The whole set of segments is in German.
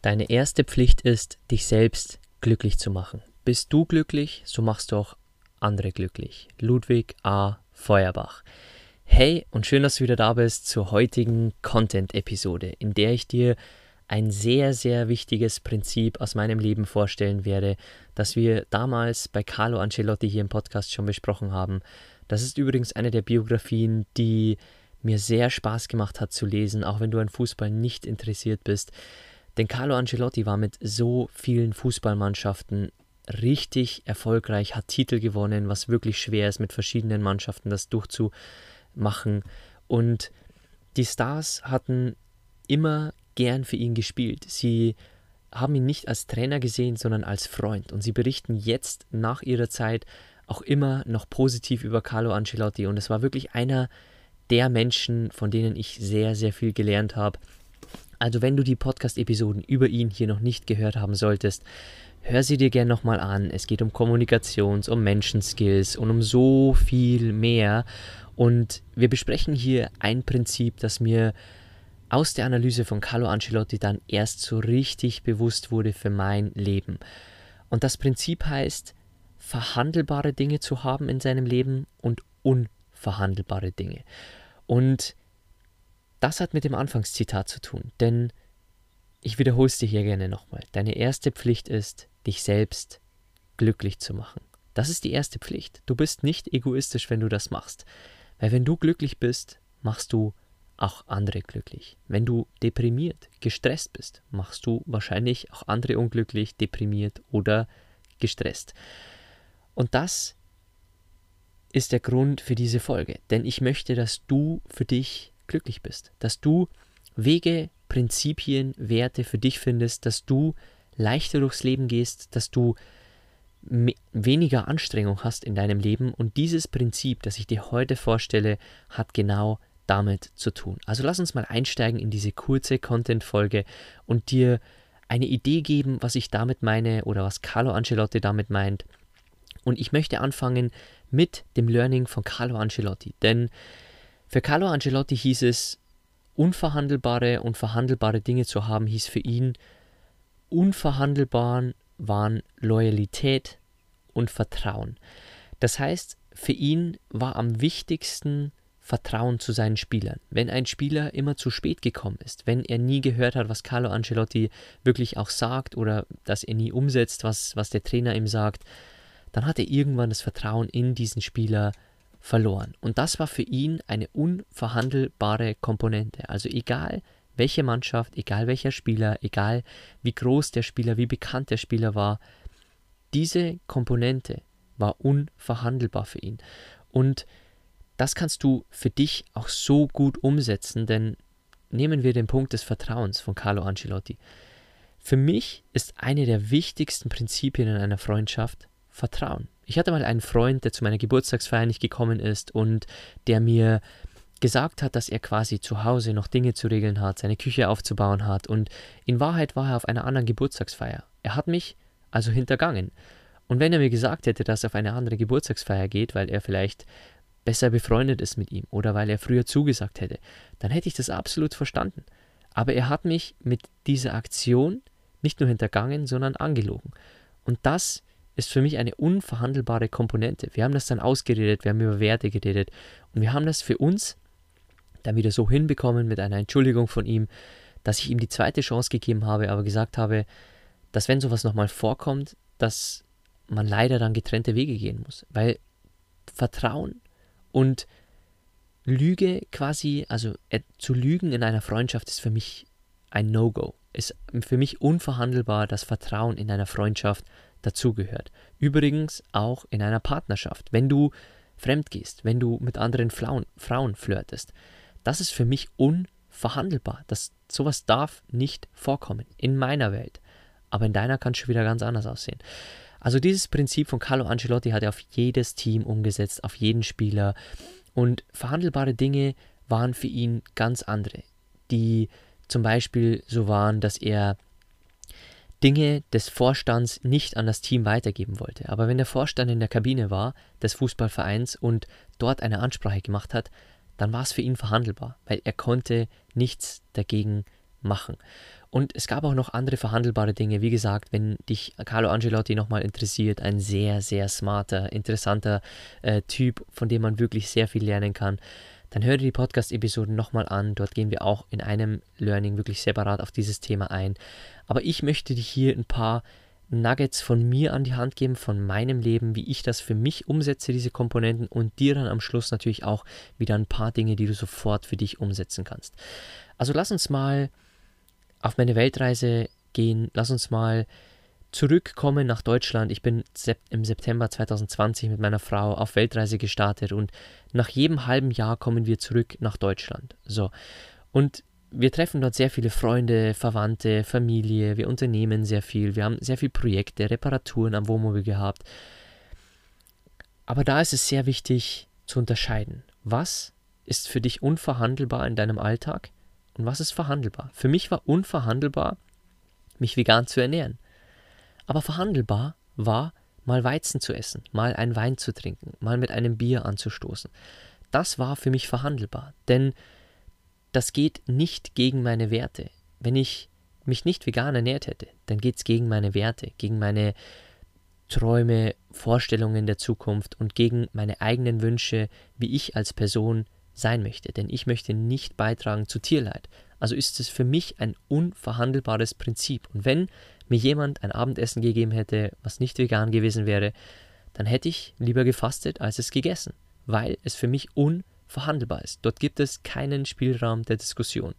Deine erste Pflicht ist, dich selbst glücklich zu machen. Bist du glücklich, so machst du auch andere glücklich. Ludwig A. Feuerbach. Hey und schön, dass du wieder da bist zur heutigen Content-Episode, in der ich dir ein sehr, sehr wichtiges Prinzip aus meinem Leben vorstellen werde, das wir damals bei Carlo Ancelotti hier im Podcast schon besprochen haben. Das ist übrigens eine der Biografien, die mir sehr Spaß gemacht hat zu lesen, auch wenn du an Fußball nicht interessiert bist. Denn Carlo Ancelotti war mit so vielen Fußballmannschaften richtig erfolgreich, hat Titel gewonnen, was wirklich schwer ist, mit verschiedenen Mannschaften das durchzumachen. Und die Stars hatten immer gern für ihn gespielt. Sie haben ihn nicht als Trainer gesehen, sondern als Freund. Und sie berichten jetzt nach ihrer Zeit auch immer noch positiv über Carlo Ancelotti. Und es war wirklich einer der Menschen, von denen ich sehr, sehr viel gelernt habe. Also wenn du die Podcast-Episoden über ihn hier noch nicht gehört haben solltest, hör sie dir gerne nochmal an. Es geht um Kommunikations-, um Menschenskills und um so viel mehr. Und wir besprechen hier ein Prinzip, das mir aus der Analyse von Carlo Ancelotti dann erst so richtig bewusst wurde für mein Leben. Und das Prinzip heißt, verhandelbare Dinge zu haben in seinem Leben und unverhandelbare Dinge. Und das hat mit dem Anfangszitat zu tun, denn ich wiederhole es dir hier gerne nochmal. Deine erste Pflicht ist, dich selbst glücklich zu machen. Das ist die erste Pflicht. Du bist nicht egoistisch, wenn du das machst. Weil wenn du glücklich bist, machst du auch andere glücklich. Wenn du deprimiert, gestresst bist, machst du wahrscheinlich auch andere unglücklich, deprimiert oder gestresst. Und das ist der Grund für diese Folge. Denn ich möchte, dass du für dich glücklich bist, dass du Wege, Prinzipien, Werte für dich findest, dass du leichter durchs Leben gehst, dass du weniger Anstrengung hast in deinem Leben und dieses Prinzip, das ich dir heute vorstelle, hat genau damit zu tun. Also lass uns mal einsteigen in diese kurze Content-Folge und dir eine Idee geben, was ich damit meine oder was Carlo Ancelotti damit meint. Und ich möchte anfangen mit dem Learning von Carlo Ancelotti, denn für Carlo Ancelotti hieß es, unverhandelbare und verhandelbare Dinge zu haben, hieß für ihn, unverhandelbar waren Loyalität und Vertrauen. Das heißt, für ihn war am wichtigsten Vertrauen zu seinen Spielern. Wenn ein Spieler immer zu spät gekommen ist, wenn er nie gehört hat, was Carlo Ancelotti wirklich auch sagt oder dass er nie umsetzt, was, was der Trainer ihm sagt, dann hat er irgendwann das Vertrauen in diesen Spieler verloren. Und das war für ihn eine unverhandelbare Komponente. Also egal welche Mannschaft, egal welcher Spieler, egal wie groß der Spieler, wie bekannt der Spieler war, diese Komponente war unverhandelbar für ihn. Und das kannst du für dich auch so gut umsetzen, denn nehmen wir den Punkt des Vertrauens von Carlo Ancelotti. Für mich ist eine der wichtigsten Prinzipien in einer Freundschaft Vertrauen. Ich hatte mal einen Freund, der zu meiner Geburtstagsfeier nicht gekommen ist und der mir gesagt hat, dass er quasi zu Hause noch Dinge zu regeln hat, seine Küche aufzubauen hat und in Wahrheit war er auf einer anderen Geburtstagsfeier. Er hat mich also hintergangen. Und wenn er mir gesagt hätte, dass er auf eine andere Geburtstagsfeier geht, weil er vielleicht besser befreundet ist mit ihm oder weil er früher zugesagt hätte, dann hätte ich das absolut verstanden. Aber er hat mich mit dieser Aktion nicht nur hintergangen, sondern angelogen. Und das ist für mich eine unverhandelbare Komponente. Wir haben das dann ausgeredet, wir haben über Werte geredet und wir haben das für uns dann wieder so hinbekommen mit einer Entschuldigung von ihm, dass ich ihm die zweite Chance gegeben habe, aber gesagt habe, dass wenn sowas nochmal vorkommt, dass man leider dann getrennte Wege gehen muss. Weil Vertrauen und Lüge quasi, also äh, zu lügen in einer Freundschaft ist für mich ein No-Go. Ist für mich unverhandelbar, dass Vertrauen in einer Freundschaft dazugehört. Übrigens auch in einer Partnerschaft. Wenn du fremd gehst, wenn du mit anderen Frauen, Frauen flirtest, das ist für mich unverhandelbar. Das, sowas darf nicht vorkommen in meiner Welt. Aber in deiner kann es schon wieder ganz anders aussehen. Also dieses Prinzip von Carlo Ancelotti hat er auf jedes Team umgesetzt, auf jeden Spieler. Und verhandelbare Dinge waren für ihn ganz andere, die zum Beispiel so waren, dass er Dinge des Vorstands nicht an das Team weitergeben wollte. Aber wenn der Vorstand in der Kabine war des Fußballvereins und dort eine Ansprache gemacht hat, dann war es für ihn verhandelbar, weil er konnte nichts dagegen machen. Und es gab auch noch andere verhandelbare Dinge. Wie gesagt, wenn dich Carlo Angelotti nochmal interessiert, ein sehr, sehr smarter, interessanter äh, Typ, von dem man wirklich sehr viel lernen kann, dann hör dir die Podcast-Episoden nochmal an. Dort gehen wir auch in einem Learning wirklich separat auf dieses Thema ein. Aber ich möchte dir hier ein paar Nuggets von mir an die Hand geben, von meinem Leben, wie ich das für mich umsetze, diese Komponenten und dir dann am Schluss natürlich auch wieder ein paar Dinge, die du sofort für dich umsetzen kannst. Also lass uns mal auf meine Weltreise gehen. Lass uns mal zurückkommen nach Deutschland. Ich bin im September 2020 mit meiner Frau auf Weltreise gestartet und nach jedem halben Jahr kommen wir zurück nach Deutschland. So. Und wir treffen dort sehr viele Freunde, Verwandte, Familie, wir unternehmen sehr viel, wir haben sehr viele Projekte, Reparaturen am Wohnmobil gehabt. Aber da ist es sehr wichtig zu unterscheiden. Was ist für dich unverhandelbar in deinem Alltag und was ist verhandelbar? Für mich war unverhandelbar, mich vegan zu ernähren. Aber verhandelbar war, mal Weizen zu essen, mal einen Wein zu trinken, mal mit einem Bier anzustoßen. Das war für mich verhandelbar, denn das geht nicht gegen meine Werte. Wenn ich mich nicht vegan ernährt hätte, dann geht es gegen meine Werte, gegen meine Träume, Vorstellungen der Zukunft und gegen meine eigenen Wünsche, wie ich als Person sein möchte, denn ich möchte nicht beitragen zu Tierleid. Also ist es für mich ein unverhandelbares Prinzip. Und wenn mir jemand ein Abendessen gegeben hätte, was nicht vegan gewesen wäre, dann hätte ich lieber gefastet, als es gegessen, weil es für mich unverhandelbar ist. Dort gibt es keinen Spielraum der Diskussion.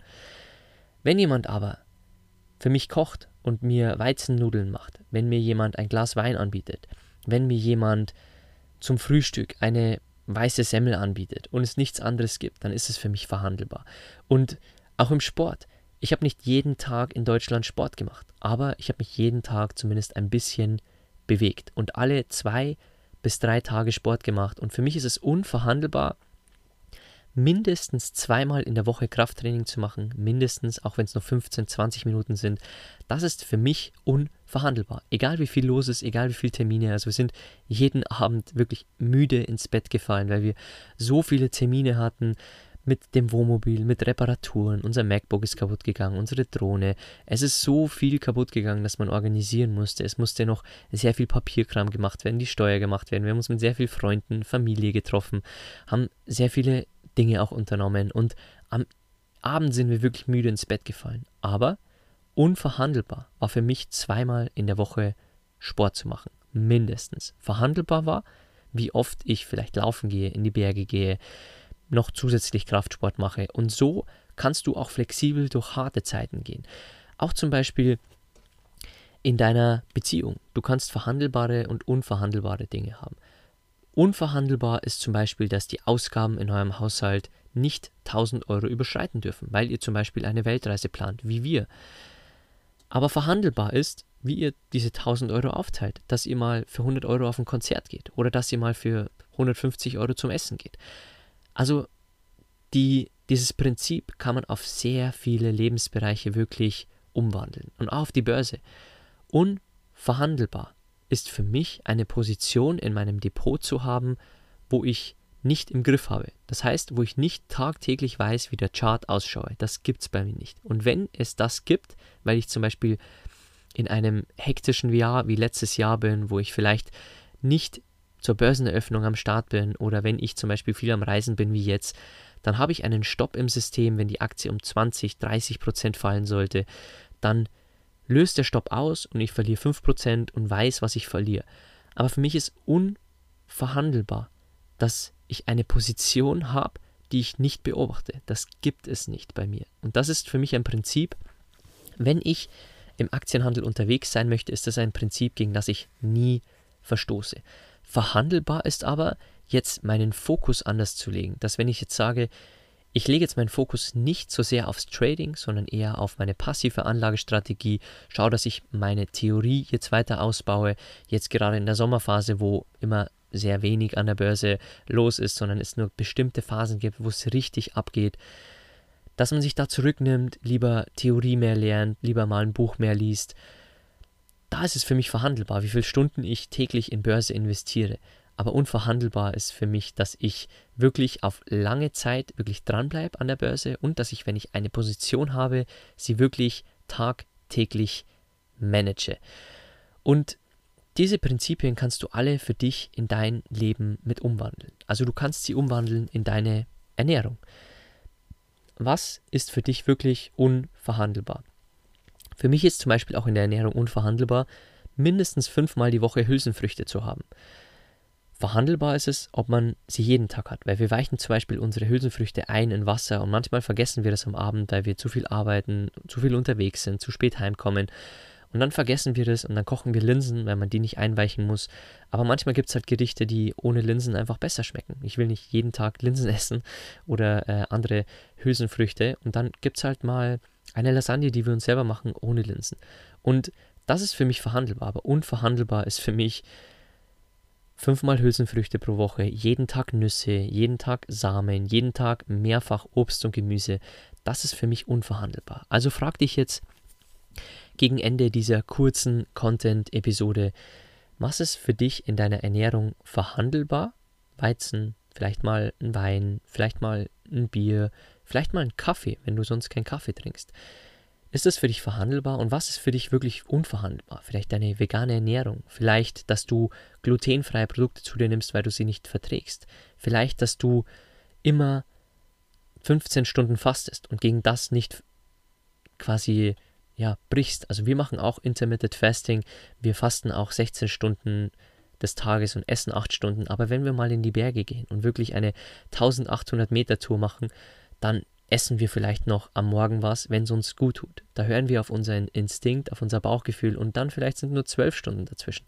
Wenn jemand aber für mich kocht und mir Weizennudeln macht, wenn mir jemand ein Glas Wein anbietet, wenn mir jemand zum Frühstück eine weiße Semmel anbietet und es nichts anderes gibt, dann ist es für mich verhandelbar. Und auch im Sport. Ich habe nicht jeden Tag in Deutschland Sport gemacht, aber ich habe mich jeden Tag zumindest ein bisschen bewegt und alle zwei bis drei Tage Sport gemacht. Und für mich ist es unverhandelbar, mindestens zweimal in der Woche Krafttraining zu machen, mindestens, auch wenn es nur 15, 20 Minuten sind. Das ist für mich unverhandelbar. Egal wie viel los ist, egal wie viele Termine. Also wir sind jeden Abend wirklich müde ins Bett gefallen, weil wir so viele Termine hatten mit dem Wohnmobil, mit Reparaturen. Unser MacBook ist kaputt gegangen, unsere Drohne. Es ist so viel kaputt gegangen, dass man organisieren musste. Es musste noch sehr viel Papierkram gemacht werden, die Steuer gemacht werden. Wir haben uns mit sehr vielen Freunden, Familie getroffen, haben sehr viele Dinge auch unternommen und am Abend sind wir wirklich müde ins Bett gefallen. Aber unverhandelbar war für mich zweimal in der Woche Sport zu machen. Mindestens. Verhandelbar war, wie oft ich vielleicht laufen gehe, in die Berge gehe, noch zusätzlich Kraftsport mache. Und so kannst du auch flexibel durch harte Zeiten gehen. Auch zum Beispiel in deiner Beziehung. Du kannst verhandelbare und unverhandelbare Dinge haben. Unverhandelbar ist zum Beispiel, dass die Ausgaben in eurem Haushalt nicht 1000 Euro überschreiten dürfen, weil ihr zum Beispiel eine Weltreise plant, wie wir. Aber verhandelbar ist, wie ihr diese 1000 Euro aufteilt, dass ihr mal für 100 Euro auf ein Konzert geht oder dass ihr mal für 150 Euro zum Essen geht. Also die, dieses Prinzip kann man auf sehr viele Lebensbereiche wirklich umwandeln und auch auf die Börse. Unverhandelbar ist für mich eine Position in meinem Depot zu haben, wo ich nicht im Griff habe. Das heißt, wo ich nicht tagtäglich weiß, wie der Chart ausschaue. Das gibt es bei mir nicht. Und wenn es das gibt, weil ich zum Beispiel in einem hektischen Jahr wie letztes Jahr bin, wo ich vielleicht nicht zur Börseneröffnung am Start bin oder wenn ich zum Beispiel viel am Reisen bin wie jetzt, dann habe ich einen Stopp im System, wenn die Aktie um 20, 30 Prozent fallen sollte, dann löst der Stopp aus und ich verliere 5% und weiß, was ich verliere. Aber für mich ist unverhandelbar, dass ich eine Position habe, die ich nicht beobachte. Das gibt es nicht bei mir. Und das ist für mich ein Prinzip, wenn ich im Aktienhandel unterwegs sein möchte, ist das ein Prinzip, gegen das ich nie verstoße. Verhandelbar ist aber, jetzt meinen Fokus anders zu legen. Dass wenn ich jetzt sage, ich lege jetzt meinen Fokus nicht so sehr aufs Trading, sondern eher auf meine passive Anlagestrategie, schaue, dass ich meine Theorie jetzt weiter ausbaue, jetzt gerade in der Sommerphase, wo immer sehr wenig an der Börse los ist, sondern es nur bestimmte Phasen gibt, wo es richtig abgeht, dass man sich da zurücknimmt, lieber Theorie mehr lernt, lieber mal ein Buch mehr liest. Da ist es für mich verhandelbar, wie viele Stunden ich täglich in Börse investiere. Aber unverhandelbar ist für mich, dass ich wirklich auf lange Zeit wirklich dranbleibe an der Börse und dass ich, wenn ich eine Position habe, sie wirklich tagtäglich manage. Und diese Prinzipien kannst du alle für dich in dein Leben mit umwandeln. Also du kannst sie umwandeln in deine Ernährung. Was ist für dich wirklich unverhandelbar? Für mich ist zum Beispiel auch in der Ernährung unverhandelbar, mindestens fünfmal die Woche Hülsenfrüchte zu haben. Verhandelbar ist es, ob man sie jeden Tag hat, weil wir weichen zum Beispiel unsere Hülsenfrüchte ein in Wasser und manchmal vergessen wir das am Abend, weil wir zu viel arbeiten, zu viel unterwegs sind, zu spät heimkommen. Und dann vergessen wir das und dann kochen wir Linsen, weil man die nicht einweichen muss. Aber manchmal gibt es halt Gerichte, die ohne Linsen einfach besser schmecken. Ich will nicht jeden Tag Linsen essen oder äh, andere Hülsenfrüchte. Und dann gibt es halt mal eine Lasagne, die wir uns selber machen, ohne Linsen. Und das ist für mich verhandelbar. Aber unverhandelbar ist für mich fünfmal Hülsenfrüchte pro Woche, jeden Tag Nüsse, jeden Tag Samen, jeden Tag mehrfach Obst und Gemüse, das ist für mich unverhandelbar. Also frag dich jetzt gegen Ende dieser kurzen Content-Episode, was ist für dich in deiner Ernährung verhandelbar? Weizen, vielleicht mal ein Wein, vielleicht mal ein Bier, vielleicht mal ein Kaffee, wenn du sonst keinen Kaffee trinkst. Ist das für dich verhandelbar und was ist für dich wirklich unverhandelbar? Vielleicht deine vegane Ernährung, vielleicht, dass du glutenfreie Produkte zu dir nimmst, weil du sie nicht verträgst, vielleicht, dass du immer 15 Stunden fastest und gegen das nicht quasi ja, brichst. Also wir machen auch Intermittent Fasting, wir fasten auch 16 Stunden des Tages und essen 8 Stunden, aber wenn wir mal in die Berge gehen und wirklich eine 1800 Meter Tour machen, dann essen wir vielleicht noch am Morgen was, wenn es uns gut tut. Da hören wir auf unseren Instinkt, auf unser Bauchgefühl und dann vielleicht sind nur zwölf Stunden dazwischen.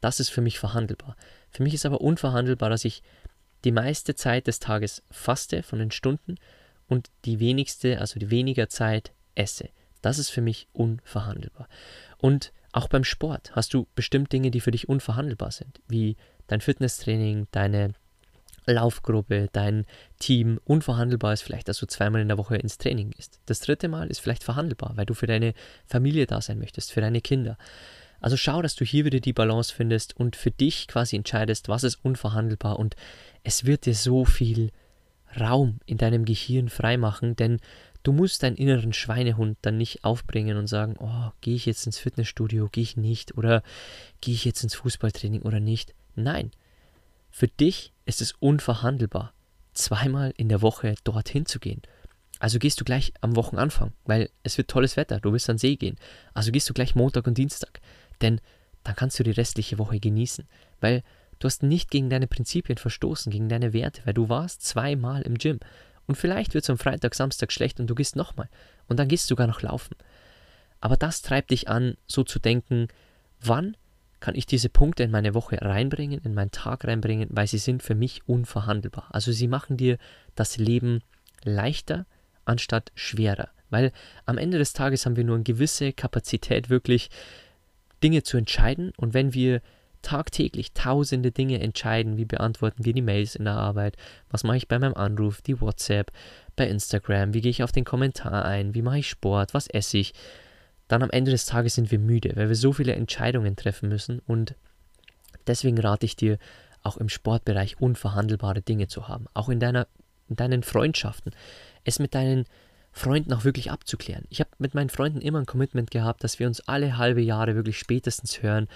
Das ist für mich verhandelbar. Für mich ist aber unverhandelbar, dass ich die meiste Zeit des Tages faste von den Stunden und die wenigste, also die weniger Zeit esse. Das ist für mich unverhandelbar. Und auch beim Sport hast du bestimmt Dinge, die für dich unverhandelbar sind, wie dein Fitnesstraining, deine Laufgruppe, dein Team unverhandelbar ist vielleicht, dass du zweimal in der Woche ins Training gehst. Das dritte Mal ist vielleicht verhandelbar, weil du für deine Familie da sein möchtest, für deine Kinder. Also schau, dass du hier wieder die Balance findest und für dich quasi entscheidest, was ist unverhandelbar und es wird dir so viel Raum in deinem Gehirn freimachen, denn du musst deinen inneren Schweinehund dann nicht aufbringen und sagen, oh, gehe ich jetzt ins Fitnessstudio, gehe ich nicht oder gehe ich jetzt ins Fußballtraining oder nicht. Nein, für dich ist es unverhandelbar, zweimal in der Woche dorthin zu gehen. Also gehst du gleich am Wochenanfang, weil es wird tolles Wetter, du willst an See gehen. Also gehst du gleich Montag und Dienstag, denn dann kannst du die restliche Woche genießen, weil du hast nicht gegen deine Prinzipien verstoßen, gegen deine Werte, weil du warst zweimal im Gym. Und vielleicht wird es am Freitag, Samstag schlecht und du gehst nochmal. Und dann gehst du sogar noch laufen. Aber das treibt dich an, so zu denken, wann kann ich diese Punkte in meine Woche reinbringen, in meinen Tag reinbringen, weil sie sind für mich unverhandelbar. Also sie machen dir das Leben leichter anstatt schwerer. Weil am Ende des Tages haben wir nur eine gewisse Kapazität, wirklich Dinge zu entscheiden. Und wenn wir tagtäglich tausende Dinge entscheiden, wie beantworten wir die Mails in der Arbeit, was mache ich bei meinem Anruf, die WhatsApp, bei Instagram, wie gehe ich auf den Kommentar ein, wie mache ich Sport, was esse ich, dann am Ende des Tages sind wir müde, weil wir so viele Entscheidungen treffen müssen und deswegen rate ich dir, auch im Sportbereich unverhandelbare Dinge zu haben, auch in, deiner, in deinen Freundschaften, es mit deinen Freunden auch wirklich abzuklären. Ich habe mit meinen Freunden immer ein Commitment gehabt, dass wir uns alle halbe Jahre wirklich spätestens hören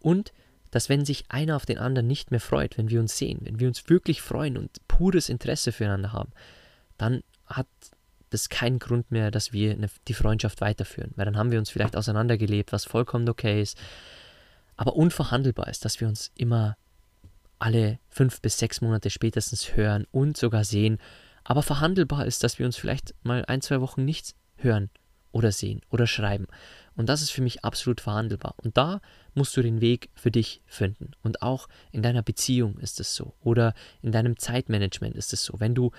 und dass wenn sich einer auf den anderen nicht mehr freut, wenn wir uns sehen, wenn wir uns wirklich freuen und pures Interesse füreinander haben, dann hat das ist kein Grund mehr, dass wir eine, die Freundschaft weiterführen, weil dann haben wir uns vielleicht auseinandergelebt, was vollkommen okay ist. Aber unverhandelbar ist, dass wir uns immer alle fünf bis sechs Monate spätestens hören und sogar sehen. Aber verhandelbar ist, dass wir uns vielleicht mal ein, zwei Wochen nichts hören oder sehen oder schreiben. Und das ist für mich absolut verhandelbar. Und da musst du den Weg für dich finden. Und auch in deiner Beziehung ist es so. Oder in deinem Zeitmanagement ist es so. Wenn du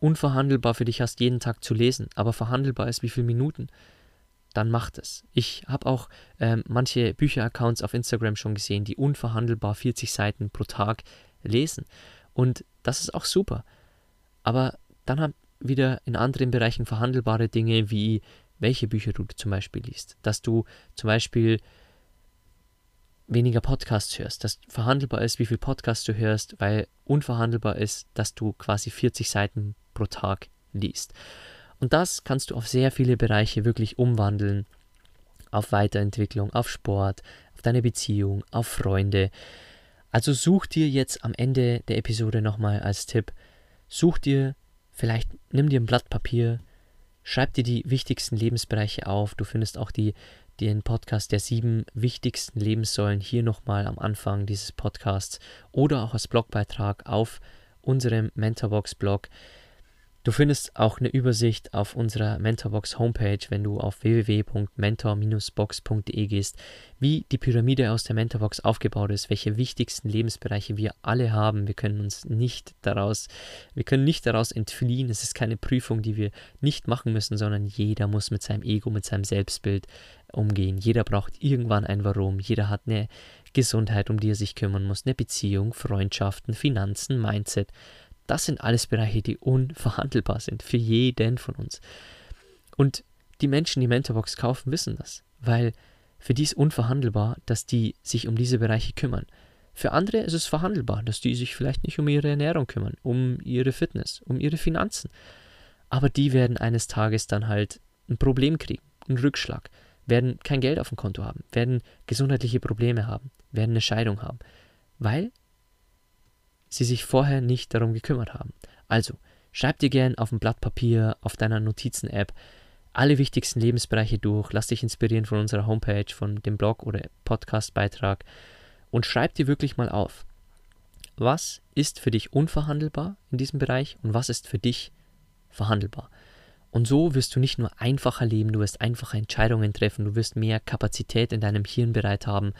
unverhandelbar für dich hast, jeden Tag zu lesen, aber verhandelbar ist, wie viele Minuten, dann macht es. Ich habe auch ähm, manche Bücheraccounts auf Instagram schon gesehen, die unverhandelbar 40 Seiten pro Tag lesen. Und das ist auch super. Aber dann haben wieder in anderen Bereichen verhandelbare Dinge wie welche Bücher du zum Beispiel liest. Dass du zum Beispiel weniger Podcasts hörst, dass verhandelbar ist, wie viel Podcasts du hörst, weil unverhandelbar ist, dass du quasi 40 Seiten pro Tag liest. Und das kannst du auf sehr viele Bereiche wirklich umwandeln. Auf Weiterentwicklung, auf Sport, auf deine Beziehung, auf Freunde. Also such dir jetzt am Ende der Episode nochmal als Tipp, such dir vielleicht, nimm dir ein Blatt Papier, schreib dir die wichtigsten Lebensbereiche auf. Du findest auch die, den Podcast der sieben wichtigsten Lebenssäulen hier nochmal am Anfang dieses Podcasts oder auch als Blogbeitrag auf unserem Mentorbox-Blog. Du findest auch eine Übersicht auf unserer Mentorbox Homepage, wenn du auf www.mentor-box.de gehst, wie die Pyramide aus der Mentorbox aufgebaut ist, welche wichtigsten Lebensbereiche wir alle haben. Wir können uns nicht daraus, wir können nicht daraus entfliehen. Es ist keine Prüfung, die wir nicht machen müssen, sondern jeder muss mit seinem Ego, mit seinem Selbstbild umgehen. Jeder braucht irgendwann ein Warum. Jeder hat eine Gesundheit, um die er sich kümmern muss, eine Beziehung, Freundschaften, Finanzen, Mindset. Das sind alles Bereiche, die unverhandelbar sind für jeden von uns. Und die Menschen, die Mentorbox kaufen, wissen das, weil für die ist unverhandelbar, dass die sich um diese Bereiche kümmern. Für andere ist es verhandelbar, dass die sich vielleicht nicht um ihre Ernährung kümmern, um ihre Fitness, um ihre Finanzen. Aber die werden eines Tages dann halt ein Problem kriegen, einen Rückschlag, werden kein Geld auf dem Konto haben, werden gesundheitliche Probleme haben, werden eine Scheidung haben, weil sie sich vorher nicht darum gekümmert haben. Also, schreib dir gern auf ein Blatt Papier, auf deiner Notizen-App alle wichtigsten Lebensbereiche durch, lass dich inspirieren von unserer Homepage, von dem Blog oder Podcast-Beitrag und schreib dir wirklich mal auf, was ist für dich unverhandelbar in diesem Bereich und was ist für dich verhandelbar. Und so wirst du nicht nur einfacher leben, du wirst einfache Entscheidungen treffen, du wirst mehr Kapazität in deinem Hirn bereit haben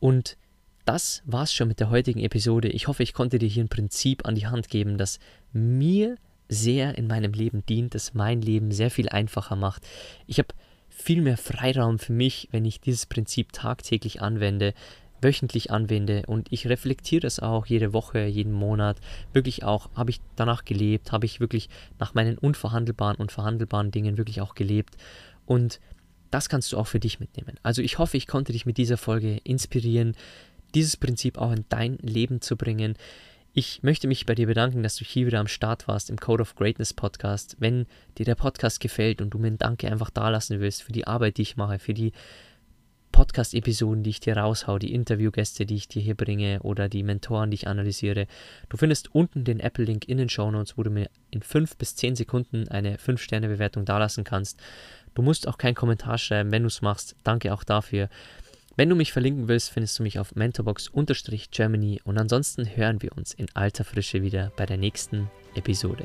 und das war's schon mit der heutigen Episode. Ich hoffe, ich konnte dir hier ein Prinzip an die Hand geben, das mir sehr in meinem Leben dient, das mein Leben sehr viel einfacher macht. Ich habe viel mehr Freiraum für mich, wenn ich dieses Prinzip tagtäglich anwende, wöchentlich anwende und ich reflektiere es auch jede Woche, jeden Monat. Wirklich auch, habe ich danach gelebt, habe ich wirklich nach meinen unverhandelbaren und verhandelbaren Dingen wirklich auch gelebt und das kannst du auch für dich mitnehmen. Also ich hoffe, ich konnte dich mit dieser Folge inspirieren, dieses Prinzip auch in dein Leben zu bringen. Ich möchte mich bei dir bedanken, dass du hier wieder am Start warst im Code of Greatness Podcast. Wenn dir der Podcast gefällt und du mir ein Danke einfach dalassen willst für die Arbeit, die ich mache, für die Podcast-Episoden, die ich dir raushau, die Interviewgäste, die ich dir hier bringe oder die Mentoren, die ich analysiere. Du findest unten den Apple-Link in den Show Notes, wo du mir in 5 bis 10 Sekunden eine 5-Sterne-Bewertung dalassen kannst. Du musst auch keinen Kommentar schreiben, wenn du es machst. Danke auch dafür. Wenn du mich verlinken willst, findest du mich auf mentorbox-germany und ansonsten hören wir uns in alter Frische wieder bei der nächsten Episode.